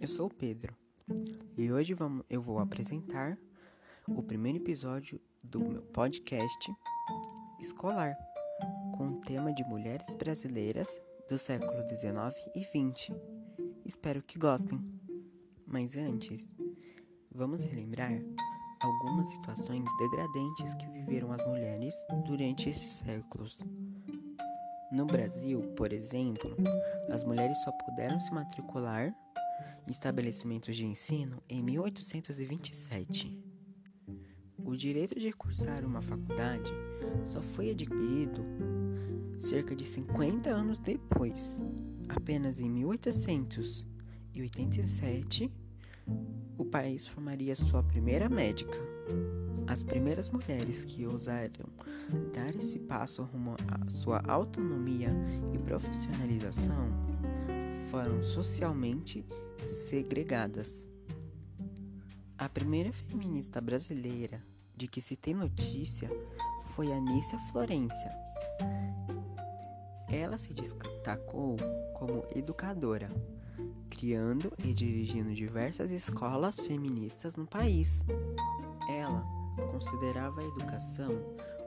eu sou o Pedro e hoje vamos, eu vou apresentar o primeiro episódio do meu podcast escolar com o tema de mulheres brasileiras do século 19 e 20. Espero que gostem. Mas antes, vamos relembrar algumas situações degradentes que viveram as mulheres durante esses séculos. No Brasil, por exemplo, as mulheres só puderam se matricular em estabelecimentos de ensino em 1827. O direito de cursar uma faculdade só foi adquirido cerca de 50 anos depois. Apenas em 1887, o país formaria sua primeira médica. As primeiras mulheres que ousaram dar esse passo rumo à sua autonomia e profissionalização foram socialmente segregadas. A primeira feminista brasileira de que se tem notícia foi Anícia Florência. Ela se destacou como educadora, criando e dirigindo diversas escolas feministas no país. Ela considerava a educação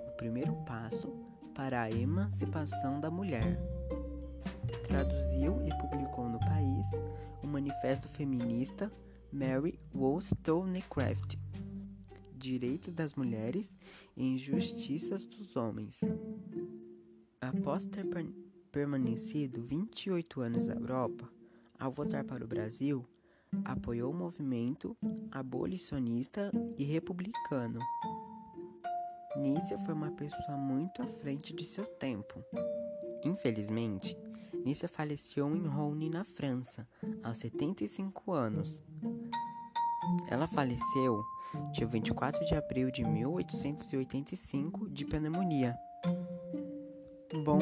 o primeiro passo para a emancipação da mulher. Traduziu e publicou no país o manifesto feminista Mary Wollstonecraft Direitos das Mulheres e Injustiças dos Homens. Após ter permanecido 28 anos na Europa, ao voltar para o Brasil, apoiou o movimento abolicionista e republicano. Nícia foi uma pessoa muito à frente de seu tempo. Infelizmente, Nícia faleceu em Rony, na França, aos 75 anos. Ela faleceu dia 24 de abril de 1885 de pneumonia. Bom,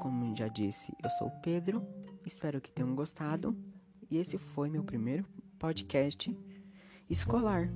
como já disse, eu sou o Pedro, espero que tenham gostado e esse foi meu primeiro podcast escolar.